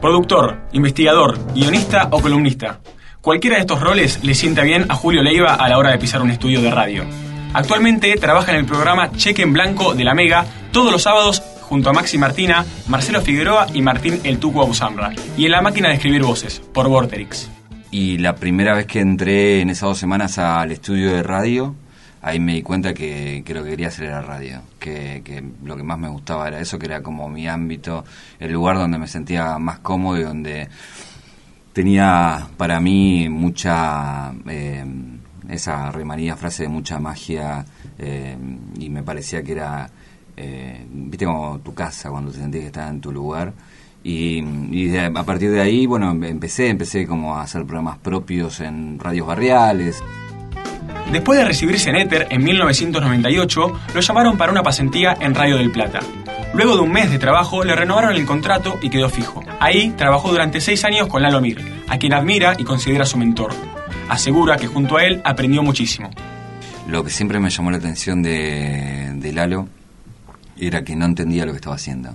Productor, investigador, guionista o columnista. Cualquiera de estos roles le sienta bien a Julio Leiva a la hora de pisar un estudio de radio. Actualmente trabaja en el programa Cheque en Blanco de la Mega todos los sábados junto a Maxi Martina, Marcelo Figueroa y Martín El Tuco Abusambra. Y en la máquina de escribir voces, por Vorterix. Y la primera vez que entré en esas dos semanas al estudio de radio, ahí me di cuenta que, lo que quería hacer era radio, que, lo que más me gustaba era eso, que era como mi ámbito, el lugar donde me sentía más cómodo y donde tenía para mí mucha, eh, esa remanida frase de mucha magia eh, y me parecía que era, eh, viste como tu casa cuando te sentías que estabas en tu lugar. Y, a partir de ahí, bueno, empecé, empecé como a hacer programas propios en radios barriales. Después de recibirse en Éter en 1998, lo llamaron para una pasantía en Radio del Plata. Luego de un mes de trabajo, le renovaron el contrato y quedó fijo. Ahí trabajó durante seis años con Lalo Mir, a quien admira y considera su mentor. Asegura que junto a él aprendió muchísimo. Lo que siempre me llamó la atención de, Lalo era que no entendía lo que estaba haciendo.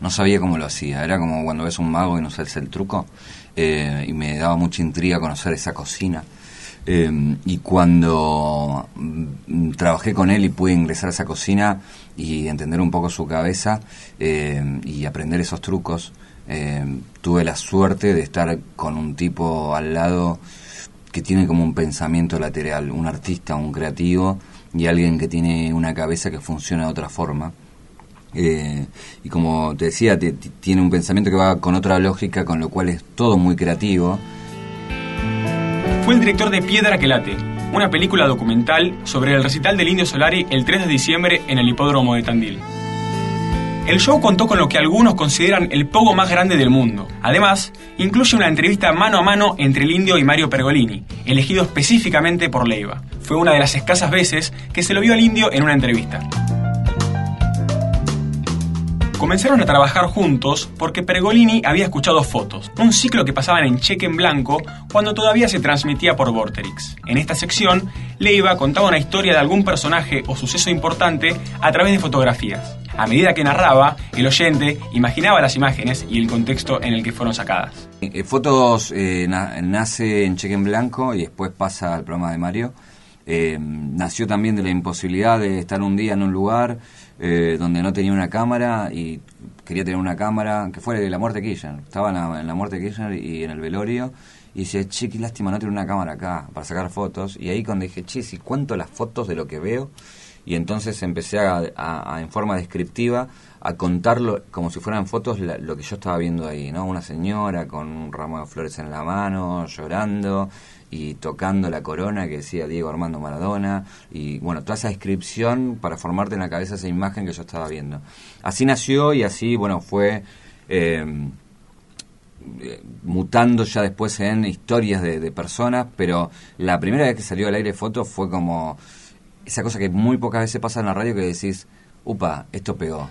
No sabía cómo lo hacía. Era como cuando ves un mago y no sabes el truco. Eh, y me daba mucha intriga conocer esa cocina. Eh, y cuando mm, trabajé con él y pude ingresar a esa cocina y entender un poco su cabeza eh, y aprender esos trucos, tuve la suerte de estar con un tipo al lado que tiene como un pensamiento lateral, un artista, un creativo y alguien que tiene una cabeza que funciona de otra forma. Eh, y como te decía, tiene un pensamiento que va con otra lógica, con lo cual es todo muy creativo. Fue el director de Piedra que late, una película documental sobre el recital del Indio Solari el 3 de diciembre en el hipódromo de Tandil. El show contó con lo que algunos consideran el pogo más grande del mundo. Además, incluye una entrevista mano a mano entre el indio y Mario Pergolini, elegido específicamente por Leiva. Fue una de las escasas veces que se lo vio al indio en una entrevista. Comenzaron a trabajar juntos porque Pergolini había escuchado fotos, un ciclo que pasaban en cheque en blanco cuando todavía se transmitía por Vorterix. En esta sección, Leiva contaba una historia de algún personaje o suceso importante a través de fotografías. A medida que narraba, el oyente imaginaba las imágenes y el contexto en el que fueron sacadas. Eh, fotos eh, nace en cheque en blanco y después pasa al programa de Mario. Eh, nació también de la imposibilidad de estar un día en un lugar eh, donde no tenía una cámara y quería tener una cámara, que fue de la muerte de Kirchner. Estaba en la, muerte de Kirchner y en el velorio y dice, che, qué lástima no tener una cámara acá para sacar fotos. Y ahí cuando dije, che, si cuento las fotos de lo que veo, y entonces empecé a, en forma descriptiva a contarlo como si fueran fotos lo que yo estaba viendo ahí, ¿no? Una señora con un ramo de flores en la mano, llorando, y tocando la corona que decía Diego Armando Maradona y bueno, toda esa descripción para formarte en la cabeza esa imagen que yo estaba viendo. Así nació y así, bueno, fue eh, mutando ya después en historias de, personas, pero la primera vez que salió al aire foto fue como esa cosa que muy pocas veces pasa en la radio que decís, upa, esto pegó.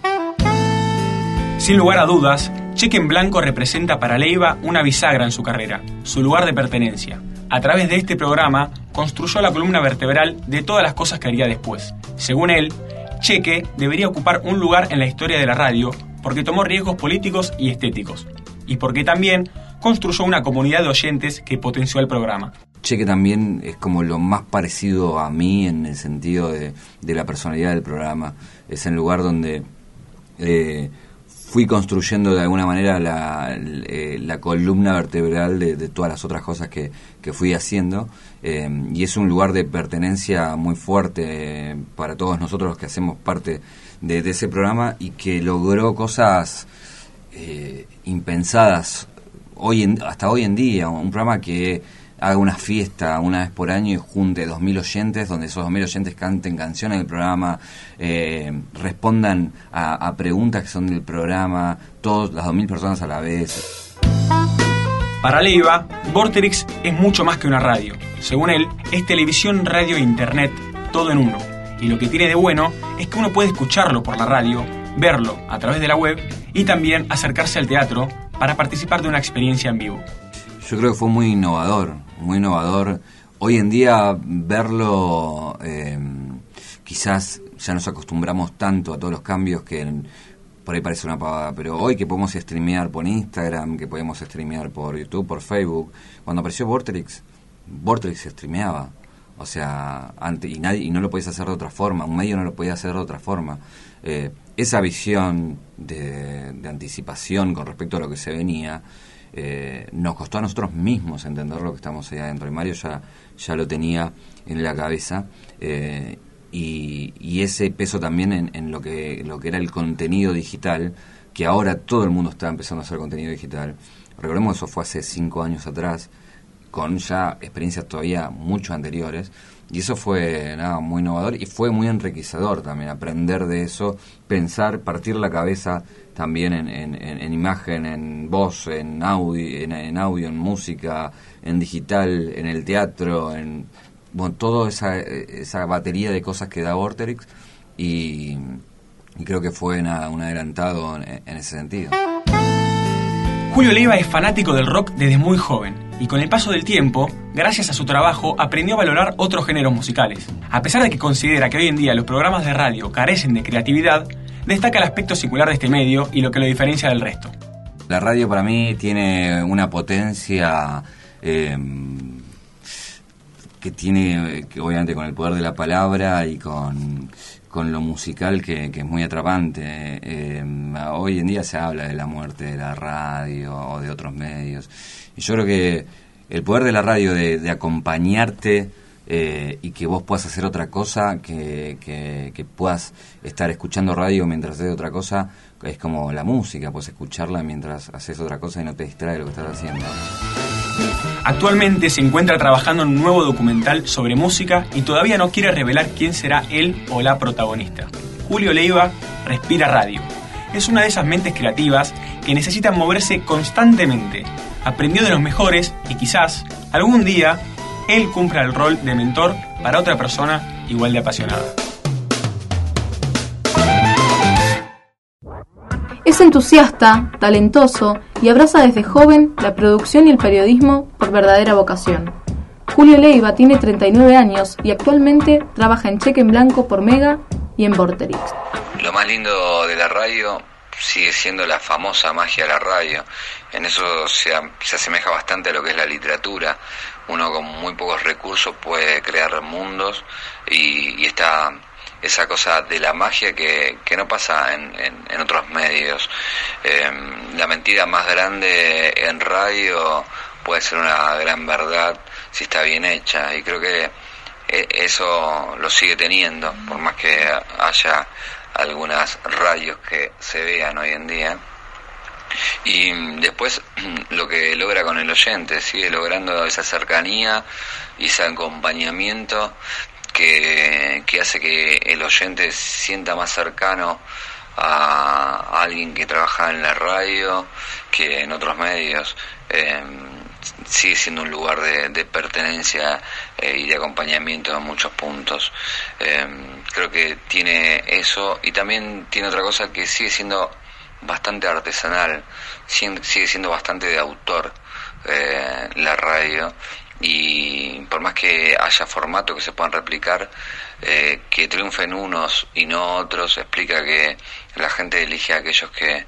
Sin lugar a dudas, Cheque en Blanco representa para Leiva una bisagra en su carrera, su lugar de pertenencia a través de este programa, construyó la columna vertebral de todas las cosas que haría después. Según él, Cheque debería ocupar un lugar en la historia de la radio porque tomó riesgos políticos y estéticos, y porque también construyó una comunidad de oyentes que potenció el programa. Cheque también es como lo más parecido a mí en el sentido de, la personalidad del programa. Es el lugar donde eh, fui construyendo de alguna manera la, eh, columna vertebral de, todas las otras cosas que, que fui haciendo. Eh, y es un lugar de pertenencia muy fuerte para todos nosotros los que hacemos parte de, ese programa y que logró cosas eh, impensadas hoy en, hasta hoy en día, un programa que haga una fiesta una vez por año y junte 2.000 oyentes, donde esos 2.000 oyentes canten canciones del programa, eh, respondan a, preguntas que son del programa, todas las 2.000 personas a la vez. Para Leiva, Vorterix es mucho más que una radio. Según él, es televisión, radio e internet, todo en uno. Y lo que tiene de bueno es que uno puede escucharlo por la radio, verlo a través de la web y también acercarse al teatro para participar de una experiencia en vivo. Yo creo que fue muy innovador, muy innovador. Hoy en día verlo, eh, quizás ya nos acostumbramos tanto a todos los cambios que por ahí parece una pavada, pero hoy que podemos streamear por Instagram, que podemos streamear por YouTube, por Facebook, cuando apareció Vortex se streameaba. O sea, antes, y, nadie, y no lo podías hacer de otra forma, un medio no lo podía hacer de otra forma. Eh, esa visión de, anticipación con respecto a lo que se venía, eh, nos costó a nosotros mismos entender lo que estamos ahí adentro. Y Mario ya, ya lo tenía en la cabeza. Eh, y, ese peso también en, lo, que, lo que era el contenido digital, que ahora todo el mundo está empezando a hacer contenido digital. Recordemos eso fue hace cinco años atrás, con ya experiencias todavía mucho anteriores, y eso fue nada muy innovador y fue muy enriquecedor también aprender de eso, pensar, partir la cabeza también en, en, imagen, en voz, en audio, en, audio, en música, en digital, en el teatro, en bueno, toda esa, esa batería de cosas que da Vorterix y, creo que fue un adelantado en, ese sentido. Julio Leiva es fanático del rock desde muy joven y con el paso del tiempo, gracias a su trabajo, aprendió a valorar otros géneros musicales. A pesar de que considera que hoy en día los programas de radio carecen de creatividad, destaca el aspecto singular de este medio y lo que lo diferencia del resto. La radio para mí tiene una potencia eh, que tiene, que obviamente con el poder de la palabra y con, lo musical que, es muy atrapante. Eh, hoy en día se habla de la muerte de la radio o de otros medios. Y yo creo que el poder de la radio de, acompañarte eh, y que vos puedas hacer otra cosa, que, que, puedas estar escuchando radio mientras haces otra cosa, es como la música, puedes escucharla mientras haces otra cosa y no te distrae de lo que estás haciendo. Actualmente se encuentra trabajando en un nuevo documental sobre música y todavía no quiere revelar quién será él o la protagonista. Julio Leiva respira radio. Es una de esas mentes creativas que necesitan moverse constantemente. Aprendió de los mejores y quizás algún día él cumpla el rol de mentor para otra persona igual de apasionada. Es entusiasta, talentoso y abraza desde joven la producción y el periodismo por verdadera vocación. Julio Leiva tiene 39 años y actualmente trabaja en Cheque en Blanco por Mega y en Vorterix. Lo más lindo de la radio sigue siendo la famosa magia de la radio. En eso se, asemeja bastante a lo que es la literatura. Uno con muy pocos recursos puede crear mundos y, y está esa cosa de la magia que, que no pasa en, en, otros medios. Em, la mentira más grande en radio puede ser una gran verdad si está bien hecha y creo que e, eso lo sigue teniendo, por más que haya algunas radios que se vean hoy en día. Y después lo que logra con el oyente, sigue logrando esa cercanía y ese acompañamiento que, hace que el oyente sienta más cercano a, alguien que trabaja en la radio que en otros medios. Em, sigue siendo un lugar de, pertenencia eh, y de acompañamiento en muchos puntos. Em, creo que tiene eso y también tiene otra cosa que sigue siendo bastante artesanal, sigue siendo bastante de autor eh, la radio y por más que haya formatos que se puedan replicar, eh, que triunfen unos y no otros, explica que la gente elige a aquellos que,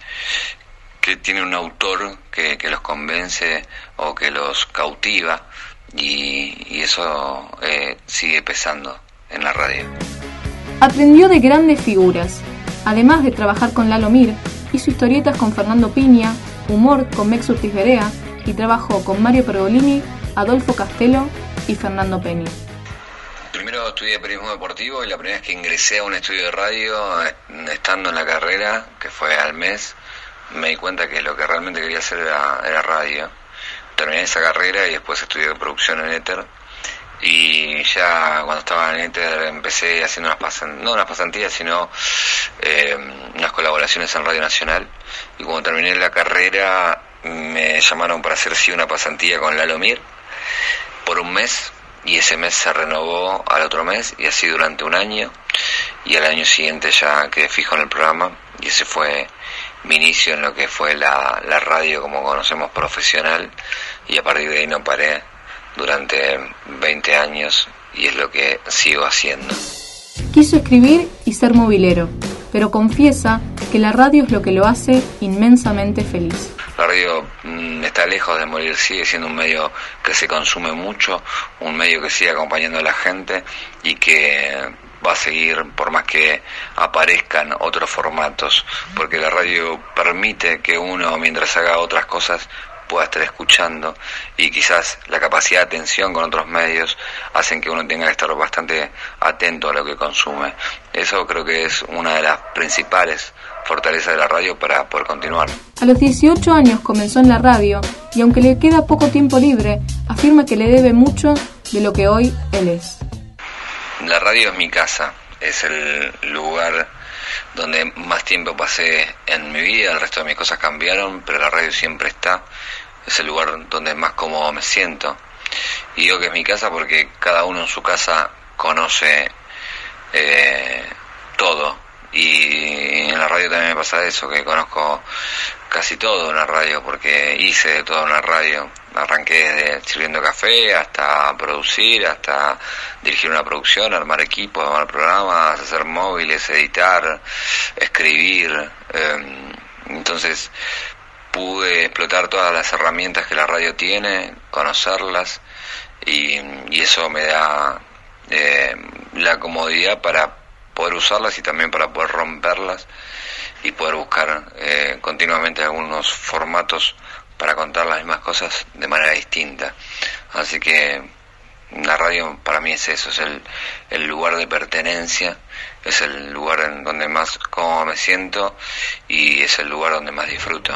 que tienen un autor que, los convence o que los cautiva y, eso eh, sigue pesando en la radio. Aprendió de grandes figuras. Además de trabajar con Lalo Mir, hizo historietas con Fernando Piña, humor con Mex Urtiz y trabajó con Mario Pergolini Adolfo Castelo y Fernando Peña. Primero estudié periodismo deportivo y la primera vez que ingresé a un estudio de radio, eh, estando en la carrera, que fue al mes, me di cuenta que lo que realmente quería hacer era, radio. Terminé esa carrera y después estudié producción en Éter. Y ya cuando estaba en Éter empecé haciendo unas pasantías, no unas pasantías, sino eh, unas colaboraciones en Radio Nacional. Y cuando terminé la carrera me llamaron para hacer sí una pasantía con Lalo Mir por un mes y ese mes se renovó al otro mes y así durante un año y al año siguiente ya quedé fijo en el programa y ese fue mi inicio en lo que fue la, la radio como conocemos profesional y a partir de ahí no paré durante 20 años y es lo que sigo haciendo. Quiso escribir y ser movilero. pero confiesa que la radio es lo que lo hace inmensamente feliz. La radio mm, está lejos de morir, sigue siendo un medio que se consume mucho, un medio que sigue acompañando a la gente y que va a seguir por más que aparezcan otros formatos, porque la radio permite que uno mientras haga otras cosas pueda estar escuchando y quizás la capacidad de atención con otros medios hacen que uno tenga que estar bastante atento a lo que consume. Eso creo que es una de las principales fortalezas de la radio para poder continuar. A los 18 años comenzó en la radio y aunque le queda poco tiempo libre, afirma que le debe mucho de lo que hoy él es. La radio es mi casa, es el lugar donde más tiempo pasé en mi vida, el resto de mis cosas cambiaron, pero la radio siempre está, es el lugar donde más cómodo me siento. Y digo que es mi casa porque cada uno en su casa conoce eh, todo. Y en la radio también me pasa eso, que conozco casi todo en la radio, porque hice de todo en la radio. Arranqué desde sirviendo café hasta producir, hasta dirigir una producción, armar equipos, armar programas, hacer móviles, editar, escribir. Em, entonces pude explotar todas las herramientas que la radio tiene, conocerlas y, eso me da eh, la comodidad para poder usarlas y también para poder romperlas y poder buscar eh, continuamente algunos formatos para contar las mismas cosas de manera distinta. Así que la radio para mí es eso, es el, el lugar de pertenencia, es el lugar en donde más cómodo me siento y es el lugar donde más disfruto.